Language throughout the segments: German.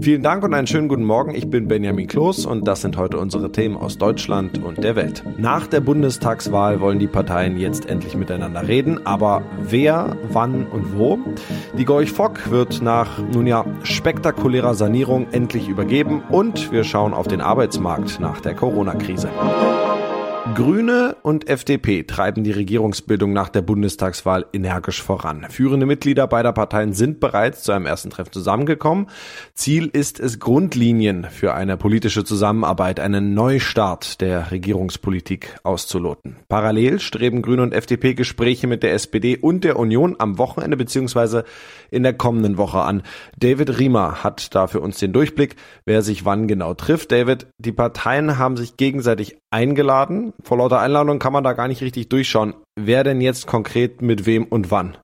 Vielen Dank und einen schönen guten Morgen. Ich bin Benjamin Kloß und das sind heute unsere Themen aus Deutschland und der Welt. Nach der Bundestagswahl wollen die Parteien jetzt endlich miteinander reden, aber wer, wann und wo? Die Gorch Fock wird nach, nun ja, spektakulärer Sanierung endlich übergeben und wir schauen auf den Arbeitsmarkt nach der Corona-Krise. Grüne und FDP treiben die Regierungsbildung nach der Bundestagswahl energisch voran. Führende Mitglieder beider Parteien sind bereits zu einem ersten Treffen zusammengekommen. Ziel ist es, Grundlinien für eine politische Zusammenarbeit, einen Neustart der Regierungspolitik auszuloten. Parallel streben Grüne und FDP Gespräche mit der SPD und der Union am Wochenende bzw. in der kommenden Woche an. David Riemer hat da für uns den Durchblick, wer sich wann genau trifft. David, die Parteien haben sich gegenseitig eingeladen vor lauter Einladung kann man da gar nicht richtig durchschauen. Wer denn jetzt konkret mit wem und wann?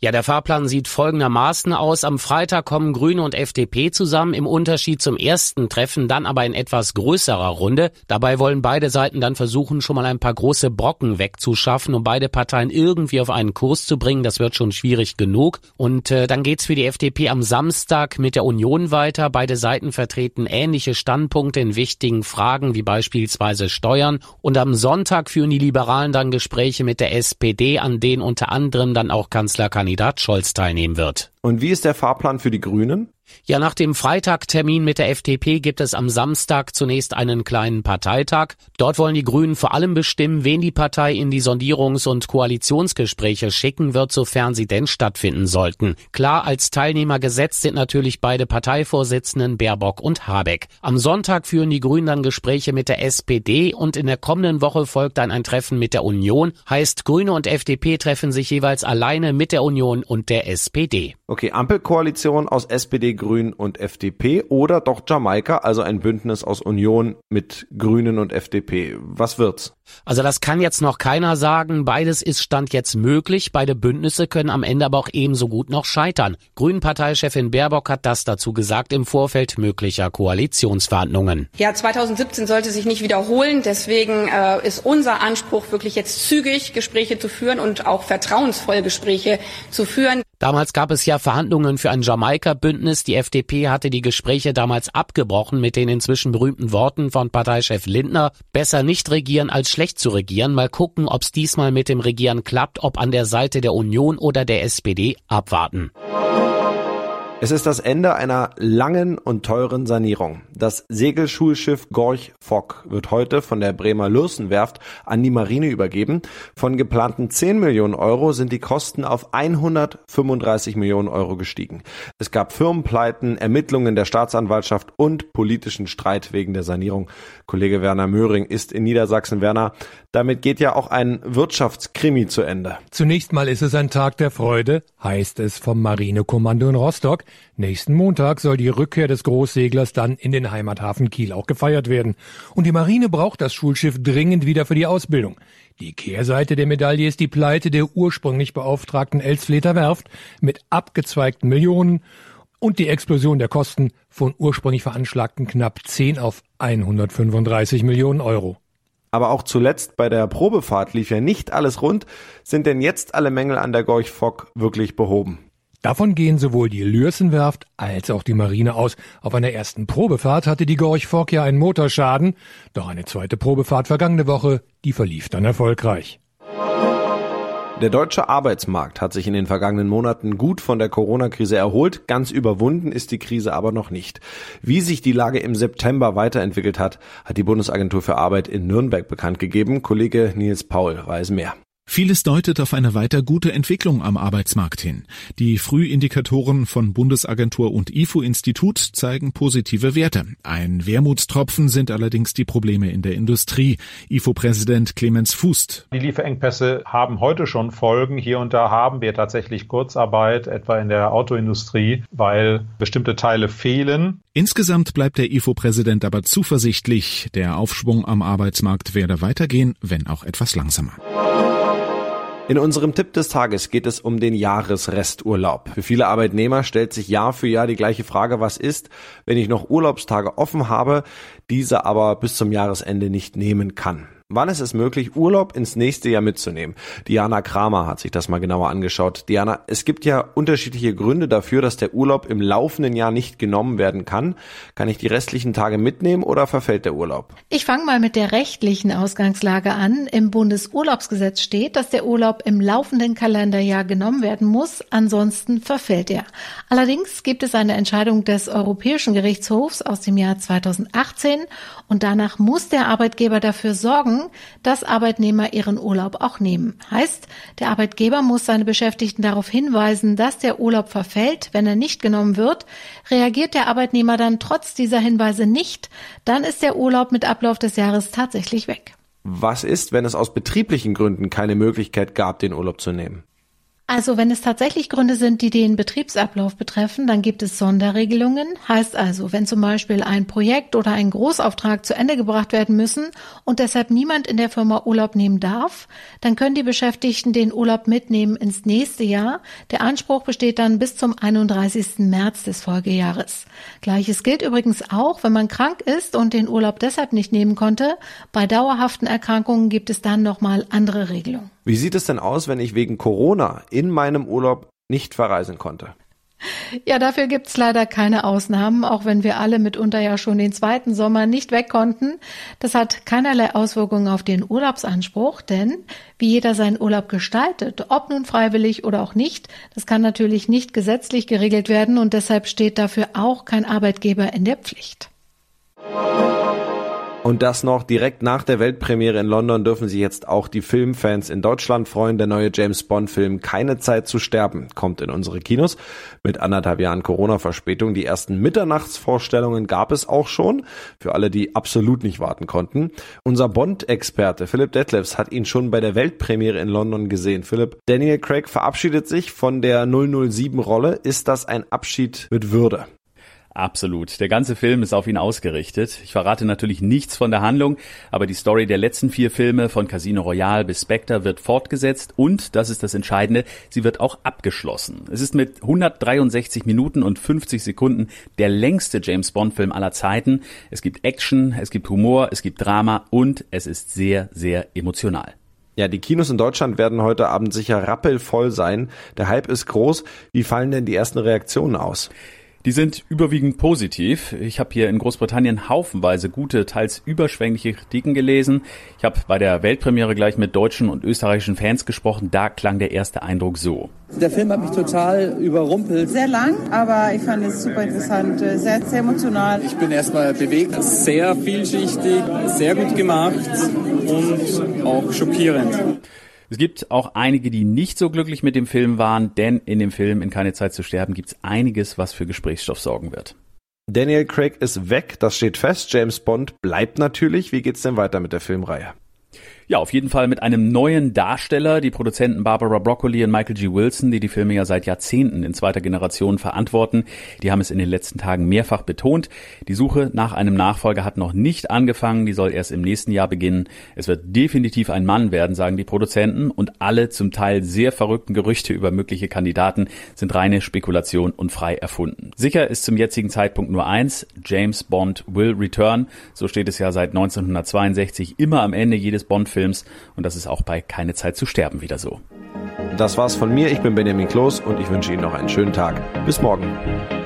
Ja, der Fahrplan sieht folgendermaßen aus. Am Freitag kommen Grüne und FDP zusammen, im Unterschied zum ersten Treffen, dann aber in etwas größerer Runde. Dabei wollen beide Seiten dann versuchen, schon mal ein paar große Brocken wegzuschaffen, um beide Parteien irgendwie auf einen Kurs zu bringen. Das wird schon schwierig genug. Und äh, dann geht's für die FDP am Samstag mit der Union weiter. Beide Seiten vertreten ähnliche Standpunkte in wichtigen Fragen wie beispielsweise Steuern. Und am Sonntag führen die Liberalen dann Gespräche mit der SPD, an denen unter anderem dann auch Kanzler Kandidat Scholz teilnehmen wird. Und wie ist der Fahrplan für die Grünen? Ja, nach dem Freitagtermin mit der FDP gibt es am Samstag zunächst einen kleinen Parteitag. Dort wollen die Grünen vor allem bestimmen, wen die Partei in die Sondierungs- und Koalitionsgespräche schicken wird, sofern sie denn stattfinden sollten. Klar, als Teilnehmer gesetzt sind natürlich beide Parteivorsitzenden Baerbock und Habeck. Am Sonntag führen die Grünen dann Gespräche mit der SPD und in der kommenden Woche folgt dann ein Treffen mit der Union. Heißt, Grüne und FDP treffen sich jeweils alleine mit der Union und der SPD. Okay, Ampelkoalition aus SPD, Grünen und FDP oder doch Jamaika, also ein Bündnis aus Union mit Grünen und FDP. Was wird's? Also das kann jetzt noch keiner sagen. Beides ist Stand jetzt möglich. Beide Bündnisse können am Ende aber auch ebenso gut noch scheitern. Grünen-Parteichefin Baerbock hat das dazu gesagt im Vorfeld möglicher Koalitionsverhandlungen. Ja, 2017 sollte sich nicht wiederholen. Deswegen äh, ist unser Anspruch wirklich jetzt zügig Gespräche zu führen und auch vertrauensvoll Gespräche zu führen. Damals gab es ja Verhandlungen für ein Jamaika-Bündnis. Die FDP hatte die Gespräche damals abgebrochen mit den inzwischen berühmten Worten von Parteichef Lindner. Besser nicht regieren als schlecht zu regieren. Mal gucken, ob's diesmal mit dem Regieren klappt, ob an der Seite der Union oder der SPD. Abwarten. Es ist das Ende einer langen und teuren Sanierung. Das Segelschulschiff Gorch Fock wird heute von der Bremer Lürsenwerft an die Marine übergeben. Von geplanten 10 Millionen Euro sind die Kosten auf 135 Millionen Euro gestiegen. Es gab Firmenpleiten, Ermittlungen der Staatsanwaltschaft und politischen Streit wegen der Sanierung. Kollege Werner Möhring ist in Niedersachsen. Werner, damit geht ja auch ein Wirtschaftskrimi zu Ende. Zunächst mal ist es ein Tag der Freude, heißt es vom Marinekommando in Rostock. Nächsten Montag soll die Rückkehr des Großseglers dann in den Heimathafen Kiel auch gefeiert werden. Und die Marine braucht das Schulschiff dringend wieder für die Ausbildung. Die Kehrseite der Medaille ist die Pleite der ursprünglich beauftragten Elsfleter Werft mit abgezweigten Millionen und die Explosion der Kosten von ursprünglich veranschlagten knapp 10 auf 135 Millionen Euro. Aber auch zuletzt bei der Probefahrt lief ja nicht alles rund. Sind denn jetzt alle Mängel an der Gorch Fock wirklich behoben? Davon gehen sowohl die Lürsenwerft als auch die Marine aus. Auf einer ersten Probefahrt hatte die Gorch Fock ja einen Motorschaden, doch eine zweite Probefahrt vergangene Woche, die verlief dann erfolgreich. Der deutsche Arbeitsmarkt hat sich in den vergangenen Monaten gut von der Corona-Krise erholt. Ganz überwunden ist die Krise aber noch nicht. Wie sich die Lage im September weiterentwickelt hat, hat die Bundesagentur für Arbeit in Nürnberg bekannt gegeben. Kollege Nils Paul weiß mehr. Vieles deutet auf eine weiter gute Entwicklung am Arbeitsmarkt hin. Die Frühindikatoren von Bundesagentur und IFO-Institut zeigen positive Werte. Ein Wermutstropfen sind allerdings die Probleme in der Industrie. IFO-Präsident Clemens Fußt. Die Lieferengpässe haben heute schon Folgen. Hier und da haben wir tatsächlich Kurzarbeit, etwa in der Autoindustrie, weil bestimmte Teile fehlen. Insgesamt bleibt der IFO-Präsident aber zuversichtlich. Der Aufschwung am Arbeitsmarkt werde weitergehen, wenn auch etwas langsamer. In unserem Tipp des Tages geht es um den Jahresresturlaub. Für viele Arbeitnehmer stellt sich Jahr für Jahr die gleiche Frage, was ist, wenn ich noch Urlaubstage offen habe, diese aber bis zum Jahresende nicht nehmen kann. Wann ist es möglich, Urlaub ins nächste Jahr mitzunehmen? Diana Kramer hat sich das mal genauer angeschaut. Diana, es gibt ja unterschiedliche Gründe dafür, dass der Urlaub im laufenden Jahr nicht genommen werden kann. Kann ich die restlichen Tage mitnehmen oder verfällt der Urlaub? Ich fange mal mit der rechtlichen Ausgangslage an. Im Bundesurlaubsgesetz steht, dass der Urlaub im laufenden Kalenderjahr genommen werden muss, ansonsten verfällt er. Allerdings gibt es eine Entscheidung des Europäischen Gerichtshofs aus dem Jahr 2018 und danach muss der Arbeitgeber dafür sorgen, dass Arbeitnehmer ihren Urlaub auch nehmen. Heißt, der Arbeitgeber muss seine Beschäftigten darauf hinweisen, dass der Urlaub verfällt, wenn er nicht genommen wird. Reagiert der Arbeitnehmer dann trotz dieser Hinweise nicht, dann ist der Urlaub mit Ablauf des Jahres tatsächlich weg. Was ist, wenn es aus betrieblichen Gründen keine Möglichkeit gab, den Urlaub zu nehmen? Also wenn es tatsächlich Gründe sind, die den Betriebsablauf betreffen, dann gibt es Sonderregelungen. Heißt also, wenn zum Beispiel ein Projekt oder ein Großauftrag zu Ende gebracht werden müssen und deshalb niemand in der Firma Urlaub nehmen darf, dann können die Beschäftigten den Urlaub mitnehmen ins nächste Jahr. Der Anspruch besteht dann bis zum 31. März des Folgejahres. Gleiches gilt übrigens auch, wenn man krank ist und den Urlaub deshalb nicht nehmen konnte. Bei dauerhaften Erkrankungen gibt es dann nochmal andere Regelungen. Wie sieht es denn aus, wenn ich wegen Corona in meinem Urlaub nicht verreisen konnte? Ja, dafür gibt's leider keine Ausnahmen, auch wenn wir alle mitunter ja schon den zweiten Sommer nicht weg konnten. Das hat keinerlei Auswirkungen auf den Urlaubsanspruch, denn wie jeder seinen Urlaub gestaltet, ob nun freiwillig oder auch nicht, das kann natürlich nicht gesetzlich geregelt werden und deshalb steht dafür auch kein Arbeitgeber in der Pflicht. Und das noch direkt nach der Weltpremiere in London dürfen sich jetzt auch die Filmfans in Deutschland freuen. Der neue James Bond-Film Keine Zeit zu sterben kommt in unsere Kinos. Mit anderthalb Jahren Corona-Verspätung. Die ersten Mitternachtsvorstellungen gab es auch schon. Für alle, die absolut nicht warten konnten. Unser Bond-Experte Philipp Detlefs hat ihn schon bei der Weltpremiere in London gesehen. Philipp, Daniel Craig verabschiedet sich von der 007-Rolle. Ist das ein Abschied mit Würde? Absolut. Der ganze Film ist auf ihn ausgerichtet. Ich verrate natürlich nichts von der Handlung, aber die Story der letzten vier Filme von Casino Royale bis Spectre wird fortgesetzt und, das ist das Entscheidende, sie wird auch abgeschlossen. Es ist mit 163 Minuten und 50 Sekunden der längste James Bond Film aller Zeiten. Es gibt Action, es gibt Humor, es gibt Drama und es ist sehr, sehr emotional. Ja, die Kinos in Deutschland werden heute Abend sicher rappelvoll sein. Der Hype ist groß. Wie fallen denn die ersten Reaktionen aus? Die sind überwiegend positiv. Ich habe hier in Großbritannien haufenweise gute, teils überschwängliche Kritiken gelesen. Ich habe bei der Weltpremiere gleich mit deutschen und österreichischen Fans gesprochen. Da klang der erste Eindruck so. Der Film hat mich total überrumpelt. Sehr lang, aber ich fand es super interessant, sehr, sehr emotional. Ich bin erstmal bewegt. Sehr vielschichtig, sehr gut gemacht und auch schockierend. Es gibt auch einige, die nicht so glücklich mit dem Film waren, denn in dem Film In keine Zeit zu sterben gibt es einiges, was für Gesprächsstoff sorgen wird. Daniel Craig ist weg, das steht fest. James Bond bleibt natürlich. Wie geht's denn weiter mit der Filmreihe? Ja, auf jeden Fall mit einem neuen Darsteller, die Produzenten Barbara Broccoli und Michael G. Wilson, die die Filme ja seit Jahrzehnten in zweiter Generation verantworten. Die haben es in den letzten Tagen mehrfach betont. Die Suche nach einem Nachfolger hat noch nicht angefangen, die soll erst im nächsten Jahr beginnen. Es wird definitiv ein Mann werden, sagen die Produzenten, und alle zum Teil sehr verrückten Gerüchte über mögliche Kandidaten sind reine Spekulation und frei erfunden. Sicher ist zum jetzigen Zeitpunkt nur eins, James Bond will return. So steht es ja seit 1962 immer am Ende jedes Bond-Films Films und das ist auch bei Keine Zeit zu sterben wieder so. Das war's von mir. Ich bin Benjamin Kloß und ich wünsche Ihnen noch einen schönen Tag. Bis morgen.